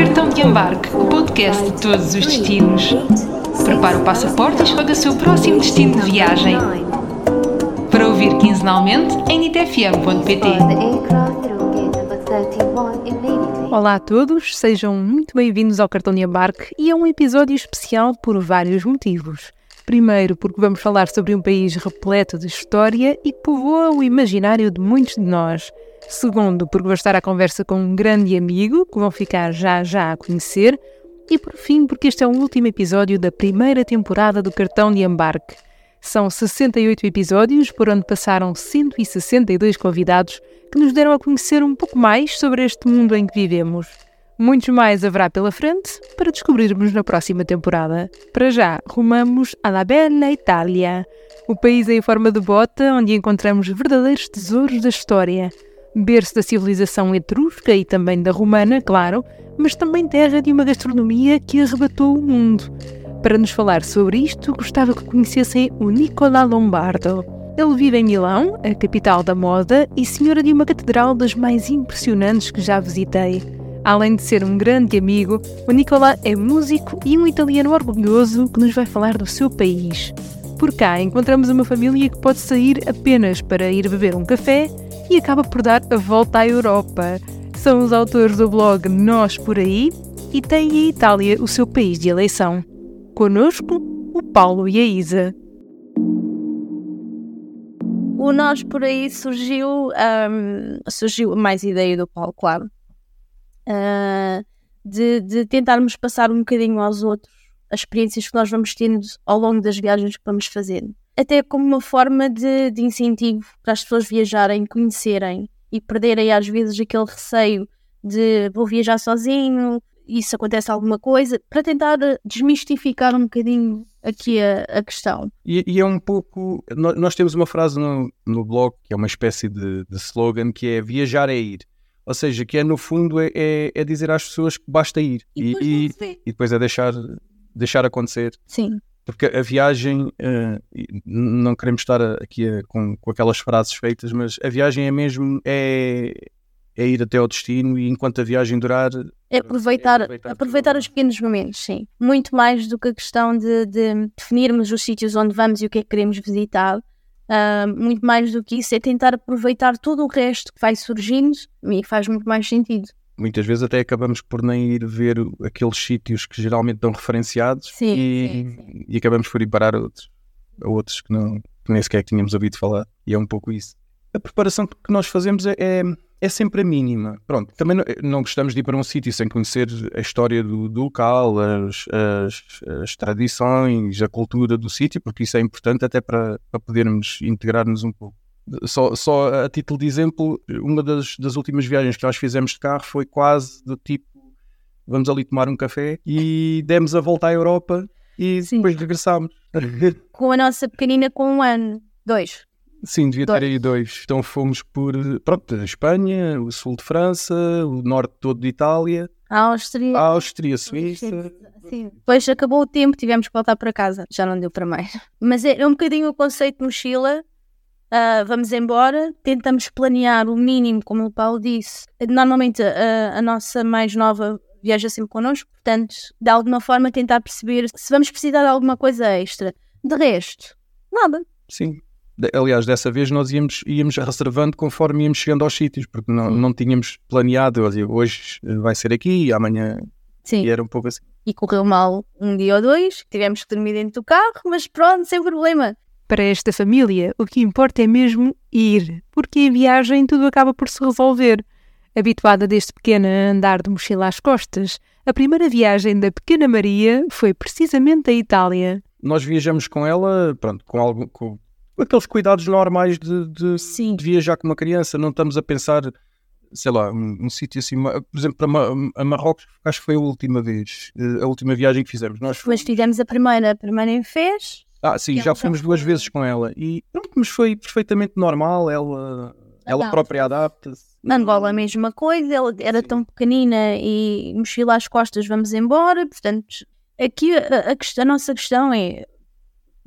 Cartão de Embarque, o podcast de todos os destinos. Prepare o passaporte e escolha o seu próximo destino de viagem. Para ouvir quinzenalmente em nitfm.pt. Olá a todos, sejam muito bem-vindos ao Cartão de Embarque e é um episódio especial por vários motivos. Primeiro, porque vamos falar sobre um país repleto de história e que povoa o imaginário de muitos de nós. Segundo, porque vou estar à conversa com um grande amigo que vão ficar já já a conhecer. E por fim, porque este é o último episódio da primeira temporada do Cartão de Embarque. São 68 episódios, por onde passaram 162 convidados que nos deram a conhecer um pouco mais sobre este mundo em que vivemos. Muitos mais haverá pela frente para descobrirmos na próxima temporada. Para já, rumamos à La Bella Itália, o país em forma de bota onde encontramos verdadeiros tesouros da história berço da civilização etrusca e também da romana, claro, mas também terra de uma gastronomia que arrebatou o mundo. Para nos falar sobre isto, gostava que conhecessem o Nicola Lombardo. Ele vive em Milão, a capital da moda, e senhora de uma catedral das mais impressionantes que já visitei. Além de ser um grande amigo, o Nicola é músico e um italiano orgulhoso que nos vai falar do seu país. Por cá encontramos uma família que pode sair apenas para ir beber um café e acaba por dar a volta à Europa. São os autores do blog Nós Por Aí e têm a Itália o seu país de eleição. Conosco, o Paulo e a Isa. O Nós Por Aí surgiu, um, surgiu mais ideia do Paulo, claro, uh, de, de tentarmos passar um bocadinho aos outros as experiências que nós vamos tendo ao longo das viagens que vamos fazendo até como uma forma de, de incentivo para as pessoas viajarem, conhecerem e perderem às vezes aquele receio de vou viajar sozinho, isso acontece alguma coisa, para tentar desmistificar um bocadinho aqui a, a questão. E, e, é um pouco. Nós temos uma frase no, no blog que é uma espécie de, de slogan que é viajar é ir. Ou seja, que é no fundo é, é, é dizer às pessoas que basta ir e, e, e, e depois é deixar, deixar acontecer. Sim porque a viagem, uh, não queremos estar aqui a, com, com aquelas frases feitas, mas a viagem é mesmo é, é ir até ao destino e enquanto a viagem durar é aproveitar, é aproveitar, aproveitar os pequenos momentos, sim. Muito mais do que a questão de, de definirmos os sítios onde vamos e o que é que queremos visitar. Uh, muito mais do que isso é tentar aproveitar todo o resto que vai surgindo e faz muito mais sentido muitas vezes até acabamos por nem ir ver aqueles sítios que geralmente estão referenciados sim, e, sim, sim. e, acabamos por ir parar a outros, a outros que, não, que nem sequer tínhamos ouvido falar. E é um pouco isso. A preparação que nós fazemos é, é, é sempre a mínima. Pronto, também não, não, gostamos de ir para um sítio sem conhecer a história do, do local, as, as, as, tradições, a cultura do sítio, porque isso é importante até para, para podermos integrar-nos um pouco. Só, só a título de exemplo, uma das, das últimas viagens que nós fizemos de carro foi quase do tipo: vamos ali tomar um café e demos a volta à Europa e Sim. depois regressámos. Com a nossa pequenina com um ano, dois. Sim, devia dois. ter aí dois. Então fomos por pronto, Espanha, o sul de França, o norte todo de Itália, a Áustria, a Áustria, Suíça. Sim. Depois acabou o tempo, tivemos que voltar para casa, já não deu para mais. Mas é, é um bocadinho o conceito de mochila Uh, vamos embora, tentamos planear o mínimo, como o Paulo disse. Normalmente a, a nossa mais nova viaja sempre connosco, portanto, de alguma forma tentar perceber se vamos precisar de alguma coisa extra. De resto, nada. Sim. Aliás, dessa vez nós íamos, íamos reservando conforme íamos chegando aos sítios, porque não, não tínhamos planeado, hoje vai ser aqui, amanhã. Sim. E era um pouco assim. E correu mal um dia ou dois, tivemos que dormir dentro do carro, mas pronto, sem problema. Para esta família, o que importa é mesmo ir, porque em viagem tudo acaba por se resolver. Habituada desde pequena a andar de mochila às costas, a primeira viagem da pequena Maria foi precisamente à Itália. Nós viajamos com ela, pronto, com, algo, com aqueles cuidados normais de, de, de, viajar com uma criança. Não estamos a pensar, sei lá, um, um sítio assim, por exemplo, para a Marrocos, acho que foi a última vez, eh, a última viagem que fizemos. Nós Mas fizemos a primeira, a primeira em Fez, ah, sim, já fomos duas vezes com ela e pronto, mas foi perfeitamente normal, ela, ela própria adapta-se. Angola a mesma coisa, ela era sim. tão pequenina e mochila às costas, vamos embora, portanto, aqui a, a, a nossa questão é,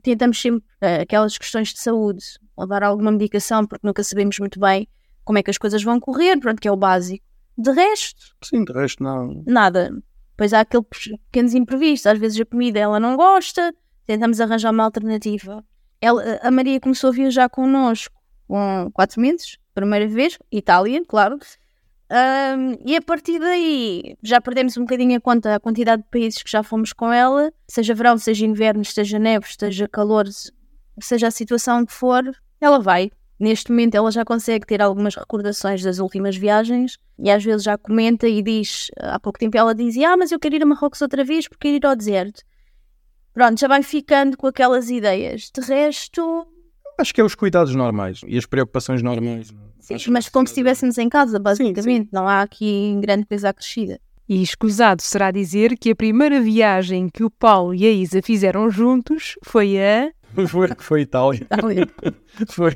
tentamos sempre uh, aquelas questões de saúde, ou dar alguma medicação, porque nunca sabemos muito bem como é que as coisas vão correr, pronto, que é o básico. De resto, Sim, de resto não. nada. Depois há aqueles pequenos imprevistos. Às vezes a comida ela não gosta, tentamos arranjar uma alternativa. Ela, a Maria começou a viajar connosco com quatro meses, primeira vez, Itália, claro. Ahm, e a partir daí já perdemos um bocadinho a conta, a quantidade de países que já fomos com ela, seja verão, seja inverno, seja neve, seja calor, seja a situação que for, ela vai. Neste momento ela já consegue ter algumas recordações das últimas viagens e às vezes já comenta e diz, há pouco tempo ela dizia, ah, mas eu quero ir a Marrocos outra vez porque quero ir ao deserto. Pronto, já vai ficando com aquelas ideias. De resto, Acho que é os cuidados normais e as preocupações normais. sim, Acho mas como se estivéssemos em casa, basicamente. Não há aqui grande coisa acrescida. E escusado será dizer que a primeira viagem que o Paulo e a Isa fizeram juntos foi a. Foi, foi Itália. Foi.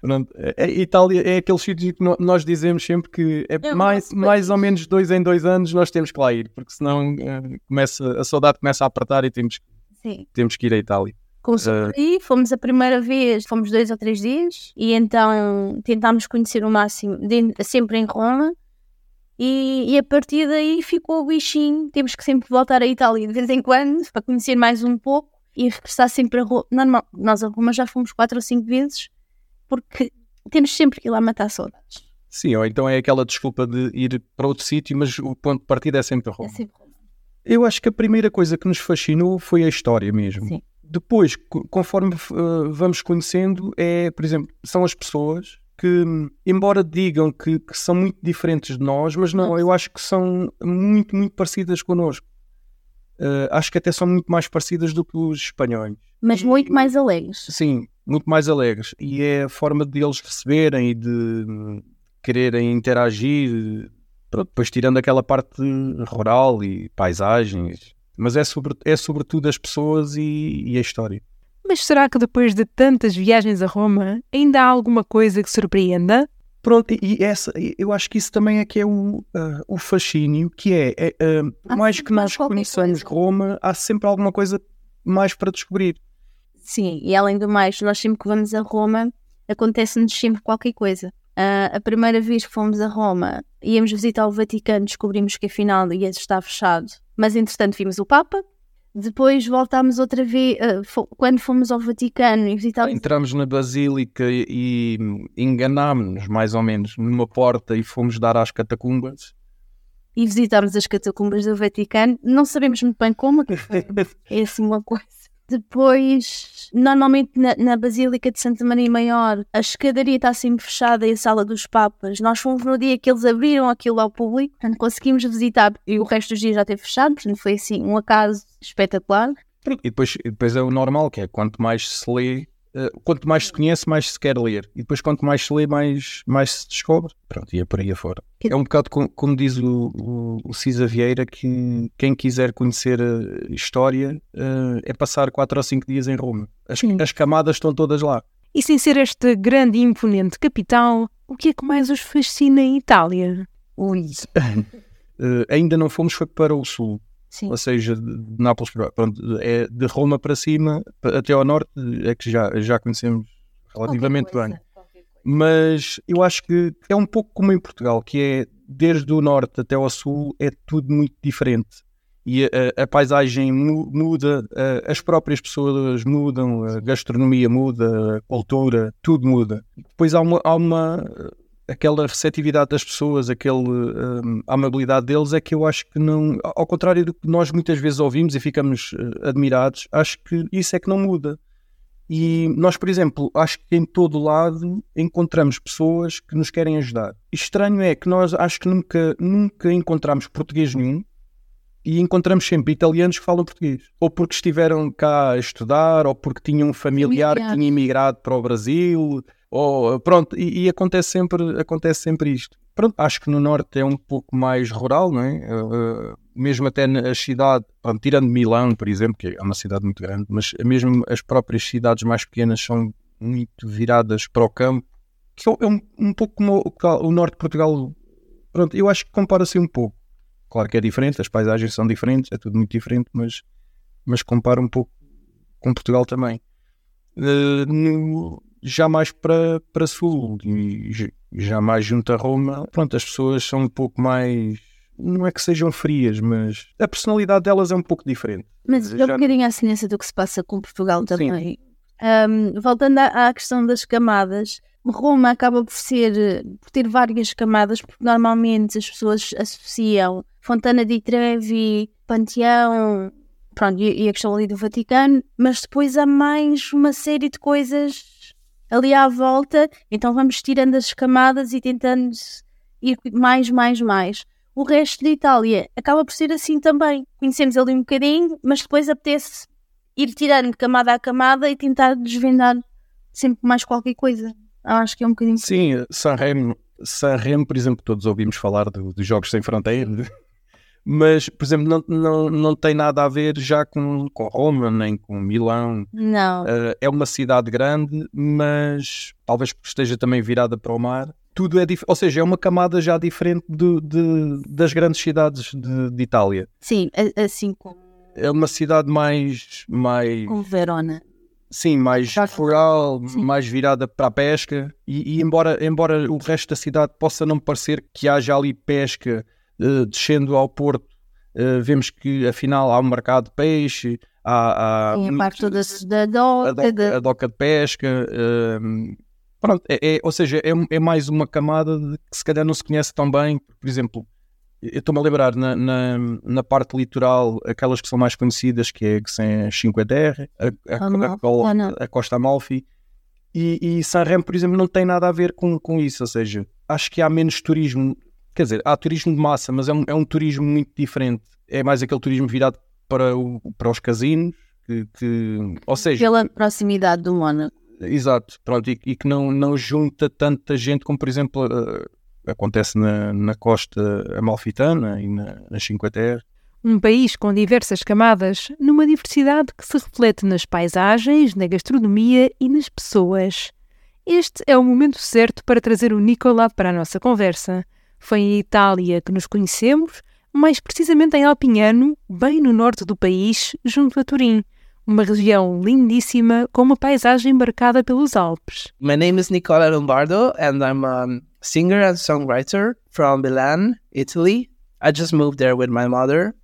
Pronto, é- é- Itália é aquele sítio que nós dizemos sempre que é, É mais, mais ou menos dois em dois anos nós temos que lá ir, porque senão eh, começa, a saudade começa a apertar e temos, Sim. temos que ir à Itália. Começou por aí, fomos a primeira vez, fomos dois ou três dias, e então tentámos conhecer o máximo, de- sempre em Roma, e, e a partir daí ficou o bichinho. Temos que sempre voltar à Itália de vez em quando, para conhecer mais um pouco, e regressar sempre a Roma. Normal, nós a Roma já fomos quatro ou cinco vezes, porque temos sempre que ir lá matar saudades. Sim, ou então é aquela desculpa de ir para outro sítio, mas o ponto de partida é sempre É Roma. sempre Roma. Eu acho que a primeira coisa que nos fascinou foi a história mesmo. Sim. Depois, co- conforme uh, vamos conhecendo, é, por exemplo, são as pessoas que, embora digam que, que são muito diferentes de nós, mas não, eu acho que são muito, muito parecidas connosco. Uh, acho que até são muito mais parecidas do que os espanhóis. Mas muito mais alegres. Sim, muito mais alegres. E é a forma de eles receberem e de hum, quererem interagir, pronto, depois tirando aquela parte rural e paisagens. Mas é, sobre, é sobretudo as pessoas e, e a história. Mas será que depois de tantas viagens a Roma ainda há alguma coisa que surpreenda? Pronto, e e essa, eu acho que isso também é que é o, ah, o fascínio, que é, é, ah, por mais que nós conheçamos. Roma, há sempre alguma coisa mais para descobrir. Sim, e além do mais, nós sempre que vamos a Roma, acontece-nos sempre qualquer coisa. Ah, a primeira vez que fomos a Roma, íamos visitar o Vaticano, descobrimos que afinal ia estar fechado, mas entretanto vimos o Papa. Depois voltámos outra vez, ah, fo- quando fomos ao Vaticano e visitámos. Entramos na Basílica e, enganámos-nos, mais ou menos, numa porta e fomos dar às catacumbas. e visitámos as catacumbas do Vaticano. Não sabemos muito bem como, que foi- é assim uma coisa. Depois, normalmente na, na Basílica de Santa Maria Maior, a escadaria está sempre fechada e a sala dos Papas. Nós fomos no dia que eles abriram aquilo ao público, portanto conseguimos visitar e o resto dos dias já teve fechado, portanto foi assim um acaso espetacular. E depois, depois é o normal, que é quanto mais se lê, quanto mais se conhece, mais se quer ler. E depois quanto mais se lê, mais, mais se descobre. Pronto, e é por aí afora. É um bocado como, como diz o, o, o Cisa Vieira, que quem quiser conhecer a história eh, é passar 4 ou 5 dias em Roma. As, as camadas estão todas lá. E sem ser esta grande e imponente capital, o que é que mais os fascina em Itália? Ui. Eh, ainda não fomos foi para o sul. Sim. ou seja, de Nápoles para pronto, é de Roma para cima até ao norte é que já, já conhecemos relativamente bem. Mas eu acho que é um pouco como em Portugal, que é desde o norte até ao sul é tudo muito diferente. E a, a- paisagem mu- muda, a- as próprias pessoas mudam, a gastronomia muda, a cultura, tudo muda. Depois há uma, há uma aquela receptividade das pessoas, aquele, hum, a amabilidade deles é que eu acho que não, ao contrário do que nós muitas vezes ouvimos e ficamos eh, admirados, acho que isso é que não muda. E nós, por exemplo, acho que em todo lado encontramos pessoas que nos querem ajudar. Estranho é que nós acho que nunca, nunca encontramos português nenhum e encontramos sempre italianos que falam português. Ou porque estiveram cá a estudar, ou porque tinham um familiar que tinha emigrado para o Brasil, ou pronto, e, e acontece, sempre, acontece sempre isto. Pronto, acho que no norte é um pouco mais rural, não é? Eh, eh, mesmo até na cidade, pronto, tirando Milão, por exemplo, que é uma cidade muito grande, mas mesmo as próprias cidades mais pequenas são muito viradas para o campo, que é um, um pouco como o, o norte de Portugal. Pronto, eu acho que compara-se um pouco. Claro que é diferente, as paisagens são diferentes, é tudo muito diferente, mas, mas compara um pouco com Portugal também. Eh, no- já mais para, para sul e já mais junto a Roma, pronto, as pessoas são um pouco mais. Não é que sejam frias, mas a personalidade delas é um pouco diferente. Mas é um bocadinho à semelhança do que se passa com Portugal também. Um, voltando à, à, questão das camadas, Roma acaba por ser por ter várias camadas, porque normalmente as pessoas associam Fontana di Trevi, Panteão, pronto, e, e a questão ali do Vaticano, mas depois há mais uma série de coisas ali à volta, então vamos tirando as camadas e tentando ir mais, mais, mais. O resto de Itália acaba por ser assim também. Conhecemos ali um bocadinho, mas depois apetece ir tirando camada a camada e tentar desvendar sempre mais qualquer coisa. Acho que é um bocadinho. Sim, Sanremo, Sanremo por exemplo, todos ouvimos falar dos do Jogos Sem Fronteira, mas, por exemplo, não, não, não tem nada a ver já com, com Roma, nem com Milão. Não. Uh, é uma cidade grande, mas talvez esteja também virada para o mar. Tudo é ou seja, é uma camada já diferente de, de das grandes cidades de, de, Itália. Sim, assim como. É uma cidade mais. mais... Como Verona. Sim, mais rural, mais virada para a pesca. E, e, embora, embora o resto da cidade possa não parecer que haja ali pesca descendo ao Porto, uh, vemos que afinal há um mercado de peixe, há, há a parte toda da doca, a doca, de... a doca de pesca. Uh, pronto, é, é, ou seja, é, é, mais uma camada de, que se calhar não se conhece tão bem. Por exemplo, eu estou-me a lembrar na, na, na, parte litoral, aquelas que são mais conhecidas, que é que são a Cinque Terre, a, a, a, a Costa Amalfi. E, e Sanremo, por exemplo, não tem nada a ver com, com isso. Ou seja, acho que há menos turismo Quer dizer, há turismo de massa, mas é um, é um turismo muito diferente. É mais aquele turismo virado para, o, para os casinos, que, que, ou seja... Pela proximidade do Mónaco. Exato, pronto, e, e, que não, não junta tanta gente como, por exemplo, uh, acontece na, na costa amalfitana e na, na Cinque Terre. Um país com diversas camadas, numa diversidade que se reflete nas paisagens, na gastronomia e nas pessoas. Este é o momento certo para trazer o Nicola para a nossa conversa. Foi em Itália que nos conhecemos, mais precisamente em Alpignano, bem no norte do país, junto a Turim. Uma região lindíssima com uma paisagem marcada pelos Alpes. My name is Nicola Lombardo and I'm a singer and songwriter from Milan, Italy. I just moved there with my mother.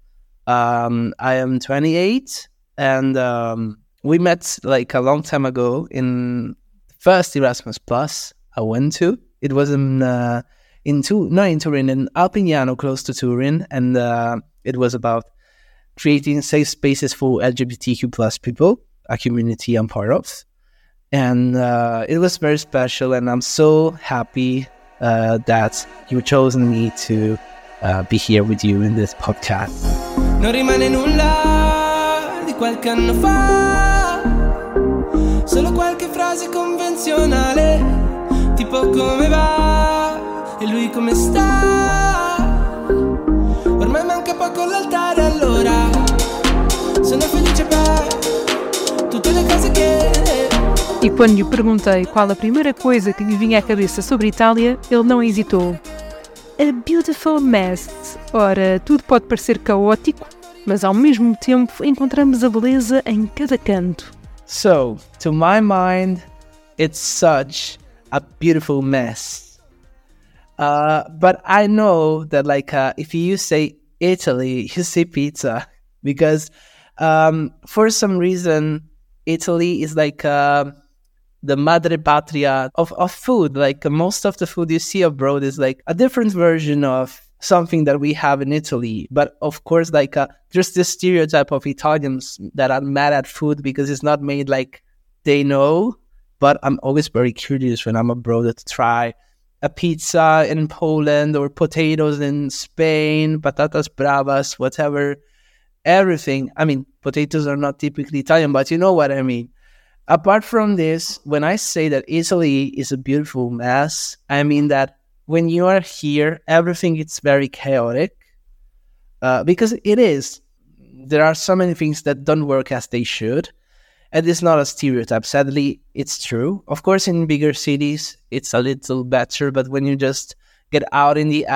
Um, I am 28 and um, we met like a long time ago in first Erasmus Plus I went to. It was in uh, in not in Turin, in Alpignano, close to Turin, and uh, it was about creating safe spaces for LGBTQ plus people, a community I'm part of, and uh, it was very special. And I'm so happy uh, that you chosen me to uh, be here with you in this podcast. Non rimane nulla di qualche anno fa, solo qualche frase convenzionale, tipo come va. E lui come sta? Ormai manca poco all'altare allora Sono felice per tutte le cose che E quando lhe perguntei qual a primeira coisa que lhe vinha à cabeça sobre Itália, ele não hesitou. A beautiful mess. Ora, tudo pode parecer caótico, mas ao mesmo tempo encontramos a beleza em cada canto. So, to my mind, it's such a beautiful mess. Uh, but I know that like uh, if you say Italy, you say pizza because um, for some reason Italy is like uh, the madre patria of, of food. Like most of the food you see abroad is like a different version of something that we have in Italy. But of course, like uh, there's this stereotype of Italians that are mad at food because it's not made like they know. But I'm always very curious when I'm abroad to try a pizza in Poland or potatoes in Spain, patatas bravas, whatever, everything. I mean, potatoes are not typically Italian, but you know what I mean. Apart from this, when I say that Italy is a beautiful mess, I mean that when you are here, everything is very chaotic uh, because it is. There are so many things that don't work as they should. And it's not a stereotype. Sadly, it's true. Of course, in bigger cities, it's a little better, but when you just get out in the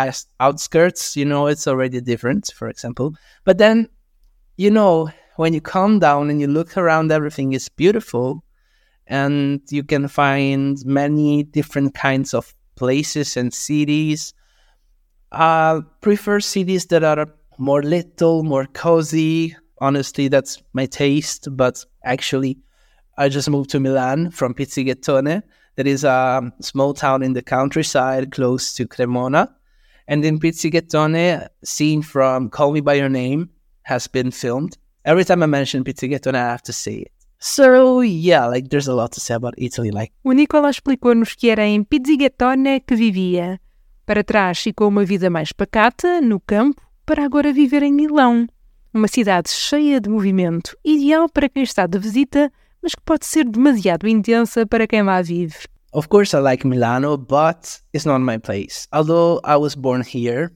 outskirts, you know, it's already different, for example. But then, you know, when you calm down and you look around, everything is beautiful. and you can find many different kinds of places and cities. I prefer cities that are more little, more cozy. Honestly, that's my taste. But actually, I just moved to Milan from Pizzighettone. That is a small town in the countryside close to Cremona. And in Pizzighettone, scene from Call Me By Your Name has been filmed. Every time I mention Pizzighettone, I have to say it. So yeah, like there's a lot to say about Italy. Like O Nicola explicou-nos que era em Pizzighettone que vivia. Para trás ficou uma vida mais pacata, no campo, para agora viver em Milão. Uma cidade cheia de movimento, ideal para quem está de visita, mas que pode ser demasiado intensa para quem lá vive. Of course, I like Milano, but it's not my place. Although I was born here,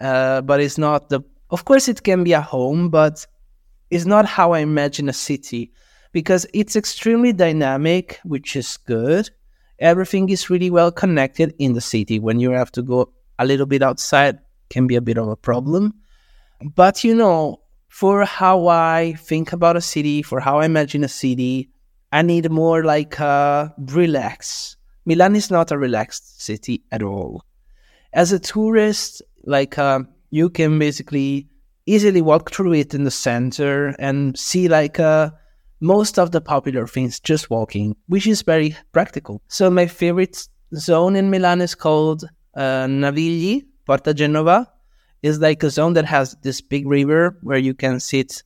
uh, but it's not the. Of course, it can be a home, but it's not how I imagine a city because it's extremely dynamic, which is good. Everything is really well connected in the city. When you have to go a little bit outside, can be a bit of a problem. But you know, for how I think about a city, for how I imagine a city, I need more like a relax. Milan is not a relaxed city at all. As a tourist, like uh, you can basically easily walk through it in the center and see like uh, most of the popular things just walking, which is very practical. So my favorite zone in Milan is called uh, Navigli, Porta Genova. Is like a zone that has this big river where you can sit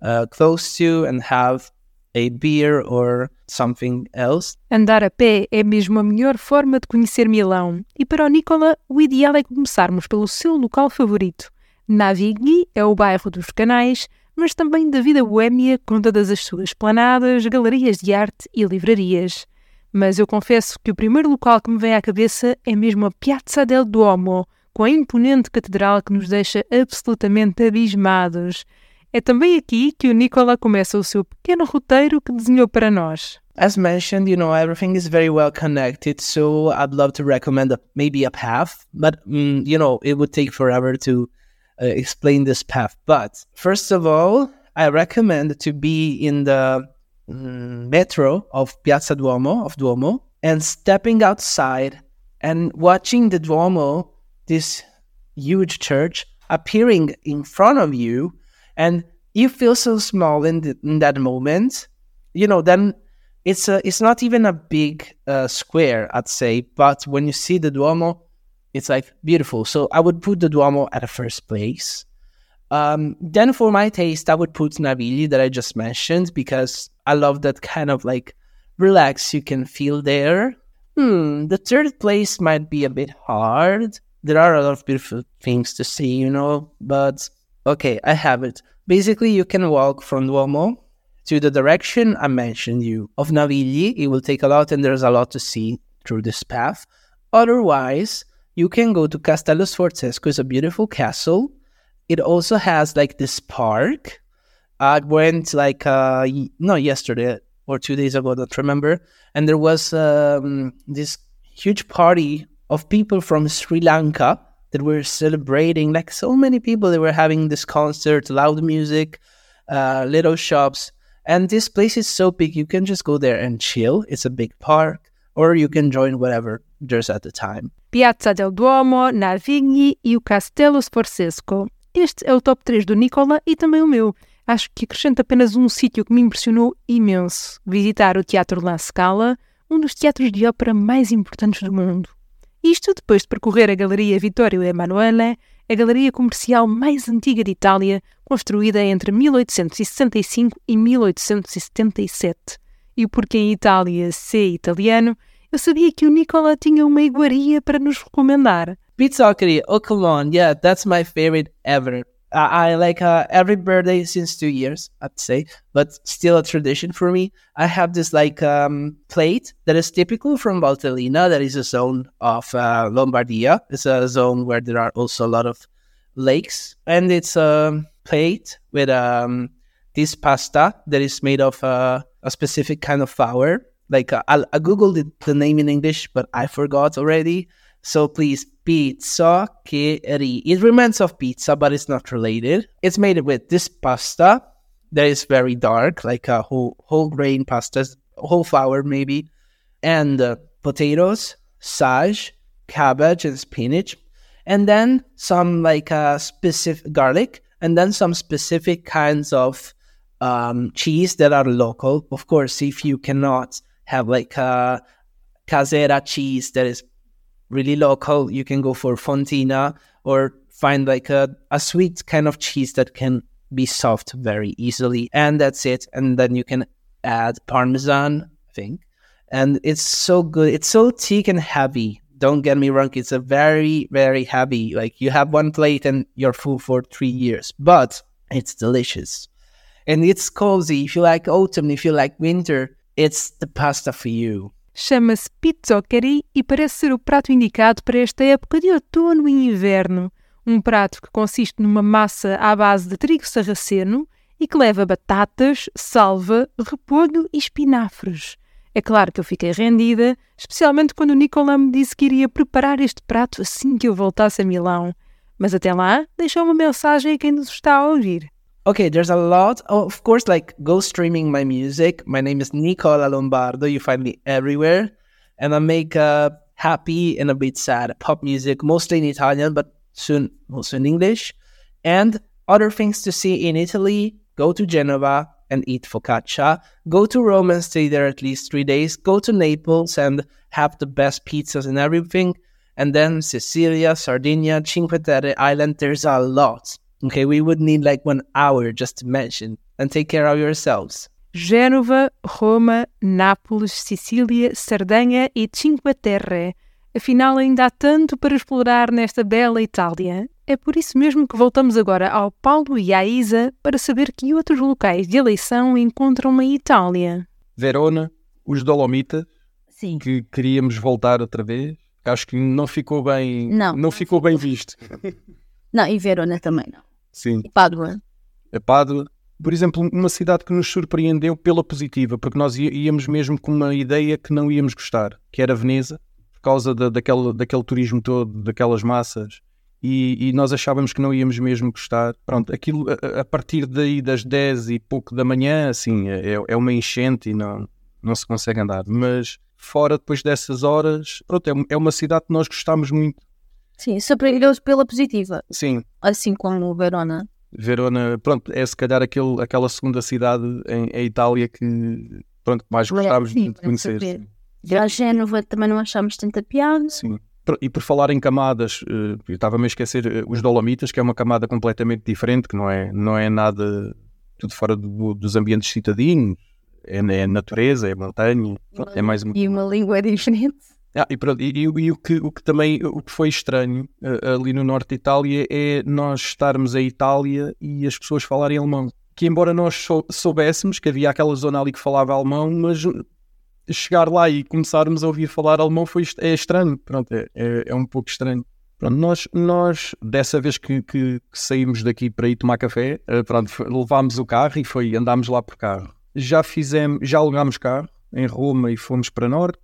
uh, close to and have a beer or something else. Andar a pé é mesmo a melhor forma de conhecer Milão. E para o Nicola, o ideal é começarmos pelo seu local favorito. Navigli é o bairro dos canais, mas também da vida boêmia com todas as suas planadas, galerias de arte e livrarias. Mas eu confesso que o primeiro local que me vem à cabeça é mesmo a Piazza del Duomo, com a imponente catedral que nos deixa absolutamente abismados. É também aqui que o Nicola começa o seu pequeno roteiro que desenhou para nós. As mentioned, you know, everything is very well connected. So I'd love to recommend a, maybe a path, but mm, you know, it would take forever to uh, explain this path. But first of all, I recommend to be in the mm, metro of Piazza Duomo of Duomo and stepping outside and watching the Duomo, this huge church, appearing in front of you, and you feel so small in, the, in that moment. You know, then it's a, it's not even a big uh, square, I'd say, but when you see the Duomo, it's like beautiful. So I would put the Duomo at a first place. Um, then for my taste, I would put Navigli that I just mentioned because I love that kind of like relax you can feel there. Hmm, the third place might be a bit hard. There are a lot of beautiful things to see, you know, but okay, I have it. Basically, you can walk from Duomo to the direction I mentioned you of Navigli. It will take a lot, and there's a lot to see through this path. Otherwise, you can go to Castello Sforzesco. It's a beautiful castle. It also has like this park. I went like uh not yesterday or two days ago, I don't remember. And there was um, this huge party of people from Sri Lanka that were celebrating. Like so many people, they were having this concert, loud music, uh, little shops. And this place is so big, you can just go there and chill. It's a big park, or you can join whatever there's at the time. Piazza del Duomo, Navigli e o Castello Sforzesco. Este é o top 3 do Nicola e também o meu. Acho que acrescento apenas um sítio que me impressionou imenso: visitar o Teatro La Scala, um dos teatros de ópera mais importantes do mundo. Isto depois de percorrer a Galeria Vittorio Emanuele, a galeria comercial mais antiga de Itália, construída entre 1865 e 1877. E porque em Itália sei italiano, eu sabia que o Nicola tinha uma iguaria para nos recomendar. Pizzoccheri, oh come on, yeah, that's my favorite ever. I, like uh, every birthday since two years, I'd say, but still a tradition for me. I have this like um, plate that is typical from Valtellina, that is a zone of uh, Lombardia. It's a zone where there are also a lot of lakes, and it's a plate with um, this pasta that is made of uh, a specific kind of flour. Like uh, I, I googled the name in English, but I forgot already. So please, pizzoccheri. It reminds of pizza, but it's not related. It's made with this pasta that is very dark, like a whole whole grain pasta, whole flour maybe, and uh, potatoes, sage, cabbage, and spinach, and then some like uh, specific garlic, and then some specific kinds of um, cheese that are local. Of course, if you cannot have like a casera cheese that is really local, you can go for fontina or find like a, a sweet kind of cheese that can be soft very easily. And that's it. And then you can add parmesan, I think. And it's so good. It's so thick and heavy. Don't get me wrong. It's a very, very heavy. Like you have one plate and you're full for three years, but it's delicious. And it's cozy. If you like autumn, if you like winter, it's the pasta for you. Chama-se pizzoccheri e parece ser o prato indicado para esta época de outono e inverno. Um prato que consiste numa massa à base de trigo sarraceno e que leva batatas, salva, repolho e espinafres. É claro que eu fiquei rendida, especialmente quando o Nicolau me disse que iria preparar este prato assim que eu voltasse a Milão. Mas até lá, deixou uma mensagem a quem nos está a ouvir. Okay, there's a lot. Of course, like go streaming my music. My name is Nicola Lombardo. You find me everywhere. And I make uh, happy and a bit sad pop music, mostly in Italian, but soon also in English. And other things to see in Italy go to Genova and eat focaccia. Go to Rome and stay there at least three days. Go to Naples and have the best pizzas and everything. And then Sicilia, Sardinia, Cinque Terre Island. There's a lot. Okay, we would need like one hour just to mention and take care of yourselves. Génova, Roma, Nápoles, Sicília, Sardenha e Cinque Terre. Afinal, ainda há tanto para explorar nesta bela Itália. É por isso mesmo que voltamos agora ao Paulo e à Isa para saber que outros locais de eleição encontram em Itália. Verona, os Dolomitas, Sim. que queríamos voltar outra vez. Acho que não ficou bem, Não. ficou bem visto. Não, e Verona também não. Sim. E Pádua. a Pádua. Por exemplo, uma cidade que nos surpreendeu pela positiva, porque nós íamos mesmo com uma ideia que não íamos gostar, que era Veneza, por causa da, daquele, daquele turismo todo, daquelas massas, e, e nós achávamos que não íamos mesmo gostar. Pronto, aquilo a- a, a partir daí das 10 e pouco da manhã, assim, é, é uma enchente e não, não se consegue andar. Mas fora depois dessas horas, pronto, é, é uma cidade que nós gostámos muito. Sim, surpreendeu-se pela positiva. Sim, Assim como Verona. Verona, pronto, é se calhar aquele, aquela segunda cidade em, em Itália que pronto, mais gostávamos de conhecer. Sim. Já a Génova também não achámos tanta piada. Sim. E por falar em camadas, eh, eu estava-me a esquecer eh, os Dolomitas, que é uma camada completamente diferente, que não é, não é nada tudo fora do- dos ambientes citadinos, é, é natureza, é montanha, pronto, é mais um... E uma língua diferente. Ah, e, pronto, e- e- e o, que, o que também o que foi estranho eh, ali no norte de Itália é nós estarmos em Itália e as pessoas falarem alemão. Que embora nós sou- soubéssemos que havia aquela zona ali que falava alemão, mas chegar lá e começarmos a ouvir falar alemão foi é estranho. Pronto, é, é, é um pouco estranho. Pronto, nós, nós dessa vez que, que- que saímos daqui para ir tomar café, eh, pronto, levámos o carro e foi, andámos lá por carro. Já fizemos, já alugámos carro em Roma e fomos para norte.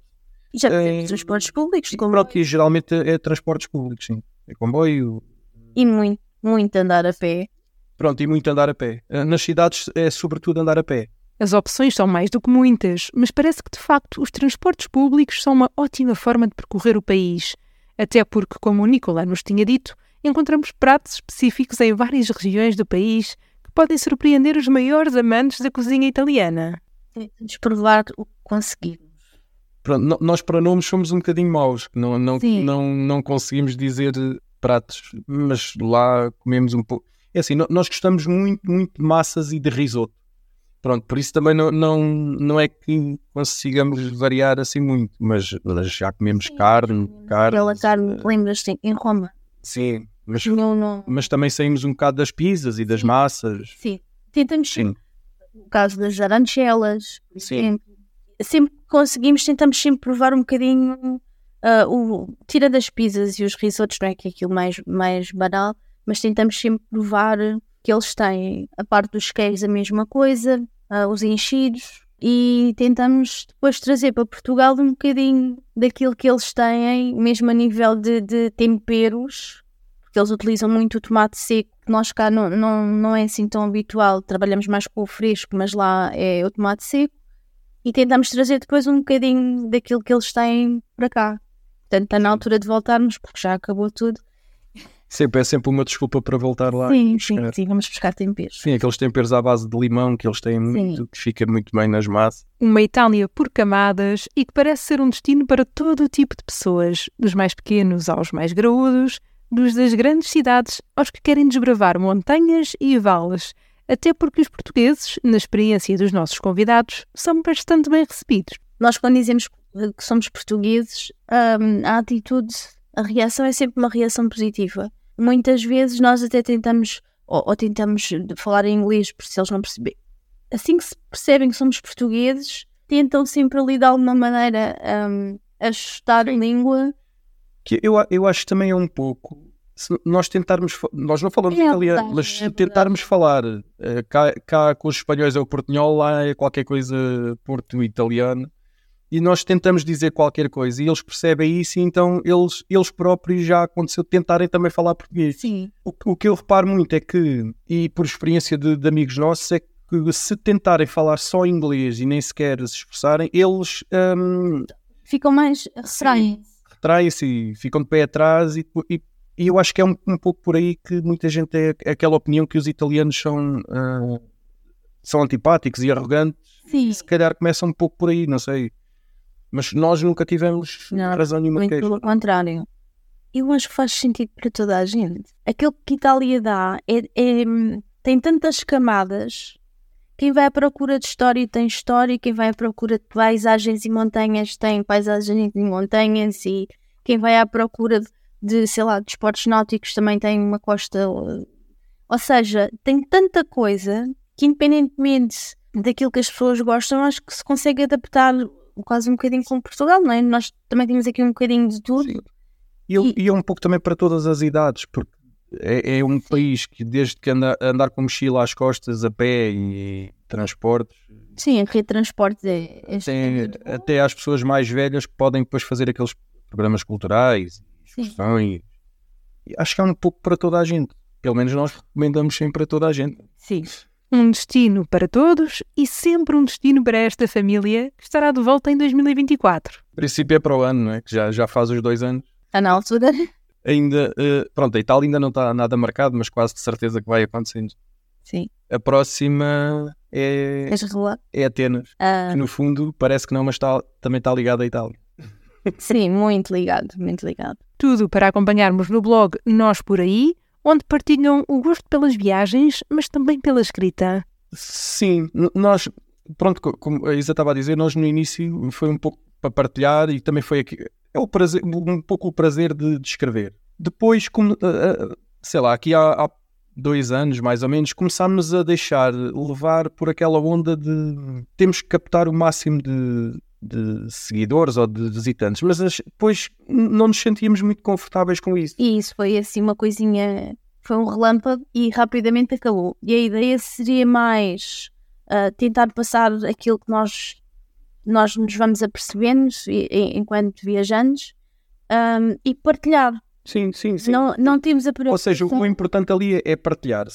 E já É, temos transportes públicos. Como- pronto, e geralmente é transportes públicos, sim. É comboio, E muito, muito andar a pé. pronto, e muito andar a pé. Eh, Nas cidades é sobretudo andar a pé. As opções são mais do que muitas, mas parece que de facto os transportes públicos são uma ótima forma de percorrer o país. Até porque, como o Nicola nos tinha dito, encontramos pratos específicos em várias regiões do país que podem surpreender os maiores amantes da cozinha italiana. Temos provar o que conseguimos. Pronto, nós para nomes somos um bocadinho maus, não, não, Sim. não, não conseguimos dizer eh, pratos, mas lá comemos um pouco. É assim, nós gostamos muito, muito de massas e de risoto. Pronto, por isso também não, não, não é que consigamos variar assim muito, mas, mas já comemos carne, carne. Aquela carne, lembras-te, em Roma. Sim, mas, Não, não. mas também saímos um bocado das pizzas e das massas. Sim. Tentamos, Sim, no caso das aranchelas, por Sim. exemplo. Sempre conseguimos, tentamos sempre provar um bocadinho, ah, o, tira das pizzas e os risotos, não é que é aquilo mais, mais banal, mas tentamos sempre provar que eles têm, a parte dos queijos, a mesma coisa, ah, os enchidos, e tentamos depois trazer para Portugal um bocadinho daquilo que eles têm, mesmo a nível de, de temperos, porque eles utilizam muito o tomate seco, que nós cá não, não, não é assim tão habitual, trabalhamos mais com o fresco, mas lá é o tomate seco, e tentamos trazer depois um bocadinho daquilo que eles têm para cá. Portanto, está na altura de voltarmos, porque já acabou tudo. Sempre, é sempre uma desculpa para voltar lá. sim, sim, sim, vamos buscar temperos. Sim, aqueles temperos à base de limão que eles têm muito, que fica muito bem nas massas. Uma Itália por camadas e que parece ser um destino para todo o tipo de pessoas, dos mais pequenos aos mais graúdos, dos das grandes cidades aos que querem desbravar montanhas e vales, até porque os portugueses, na experiência dos nossos convidados, são bastante bem recebidos. Nós, quando dizemos que somos portugueses, hum, a atitude, a reação é sempre uma reação positiva. Muitas vezes nós até tentamos, ou, ou tentamos falar em inglês, porque se eles não perceberem. Assim que se percebem que somos portugueses, tentam sempre ali de alguma maneira hum, ajustar a língua. Que eu, eu acho que também é um pouco. Se nós tentarmos. Nós não falamos É italiano, mas é se verdade. tentarmos falar. eh, cá, cá com os espanhóis é o portunhol, lá é qualquer coisa porto-italiano. E nós tentamos dizer qualquer coisa e eles percebem isso, e então eles, eles próprios já aconteceu de tentarem também falar português. Sim. O, o que eu reparo muito é que, e por experiência de, de amigos nossos, é que se tentarem falar só inglês e nem sequer se expressarem, eles hum, Ficam mais retraem. retraem-se e ficam de pé atrás e, e- e eu acho que é um, um pouco por aí que muita gente tem aquela opinião que os italianos são, ah, são antipáticos e arrogantes. Sim. Se calhar começa um pouco por aí, não sei. Mas nós nunca tivemos Não, razão nenhuma Muito queixa. pelo contrário. Eu acho que faz sentido para toda a gente. Aquilo que Itália dá é, é- tem tantas camadas. Quem vai à procura de história tem história, quem vai à procura de paisagens e montanhas tem paisagens e montanhas, e quem vai à procura de, de, sei lá, de esportes náuticos também tem uma costa. Ou seja, tem tanta coisa que, independentemente daquilo que as pessoas gostam, acho que se consegue adaptar quase um bocadinho com Portugal, não é? Nós também temos aqui um bocadinho de tudo. Sim. E, E- e é um pouco também para todas as idades, porque é, é um país que desde que anda andar com mochila às costas, a pé e transportes, Sim, a rede de transportes é. é tem até às pessoas mais velhas que podem depois fazer aqueles programas culturais, Sim. E acho que é um pouco para toda a gente. Pelo menos nós recomendamos sempre para toda a gente. Sim. Um destino para todos e sempre um destino para esta família que estará de volta em 2024. O princípio é para o ano, não é? Que já, já faz os dois anos. Está na altura. Ainda, eh, pronto, a Itália ainda não está nada marcado, mas quase de certeza que vai acontecendo. Sim. A próxima é, é Atenas. Ah, que no fundo parece que não, mas está- também está ligado à Itália. sim, muito ligado, muito ligado. Tudo para acompanharmos no blog Nós Por Aí, onde partilham o gosto pelas viagens, mas também pela escrita. Sim, nós, pronto, co- como a Isa estava a dizer, nós no início foi um pouco para partilhar e também foi aqui, é o prazer, um pouco o prazer de, de escrever. Depois, como, ah, ah, sei lá, aqui há, há dois anos mais ou menos, começámos a deixar levar por aquela onda de temos que captar o máximo de, de seguidores ou de visitantes, mas as- depois não nos sentíamos muito confortáveis com isso. E isso foi assim uma coisinha. Foi um relâmpago e rapidamente acabou. E a ideia seria mais ah, tentar passar aquilo que nós, nós nos vamos apercebendo enquanto viajantes ahm, e partilhar. Sim, sim, sim. Não, não temos a Ou seja, o, o importante ali é, é partilhar.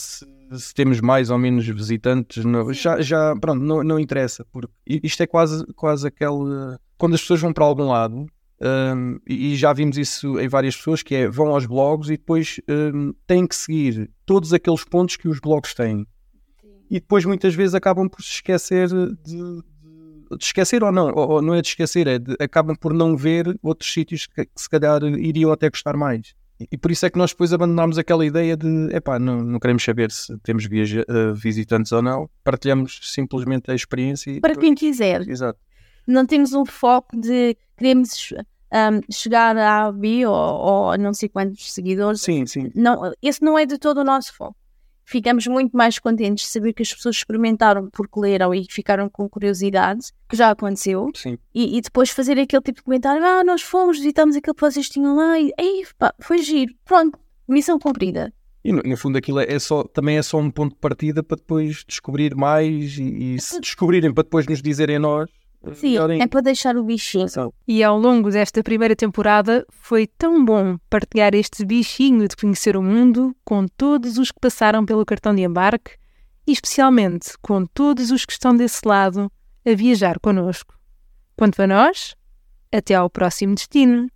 Se, temos mais ou menos visitantes, não- já, já pronto, não, não interessa. Porque isto é quase, quase aquele. Quando as pessoas vão para algum lado, hum, e já vimos isso em várias pessoas, que é vão aos blogs e depois hum, têm que seguir todos aqueles pontos que os blogs têm. E depois muitas vezes acabam por se esquecer de. de- de esquecer ou não, ou, ou não é de esquecer, é de, acabam por não ver outros sítios que, que se calhar iriam até gostar mais. E- por isso é que nós depois abandonámos aquela ideia de epá, não, não queremos saber se temos viaja- eh, visitantes ou não, partilhamos simplesmente a experiência. Para quem quiser. Exato. não temos um foco de queremos ahm, chegar a B ou, ou a não sei quantos seguidores. Sim, sim. Não, esse não é de todo o nosso foco. Ficamos muito mais contentes de saber que as pessoas experimentaram porque leram e ficaram com curiosidade, que já aconteceu, sim. e, e depois fazer aquele tipo de comentário: ah, nós fomos, visitamos aquilo que vocês tinham lá, e ei, pá, foi giro. Pronto, missão cumprida. E no, no fundo aquilo é, é só, também é só um ponto de partida para depois descobrir mais e, e se descobrirem para depois nos dizerem a nós. Sim, é para deixar o bichinho. E ao longo desta primeira temporada foi tão bom partilhar este bichinho de conhecer o mundo com todos os que passaram pelo cartão de embarque e especialmente com todos os que estão desse lado a viajar connosco. Quanto a nós, até ao próximo destino.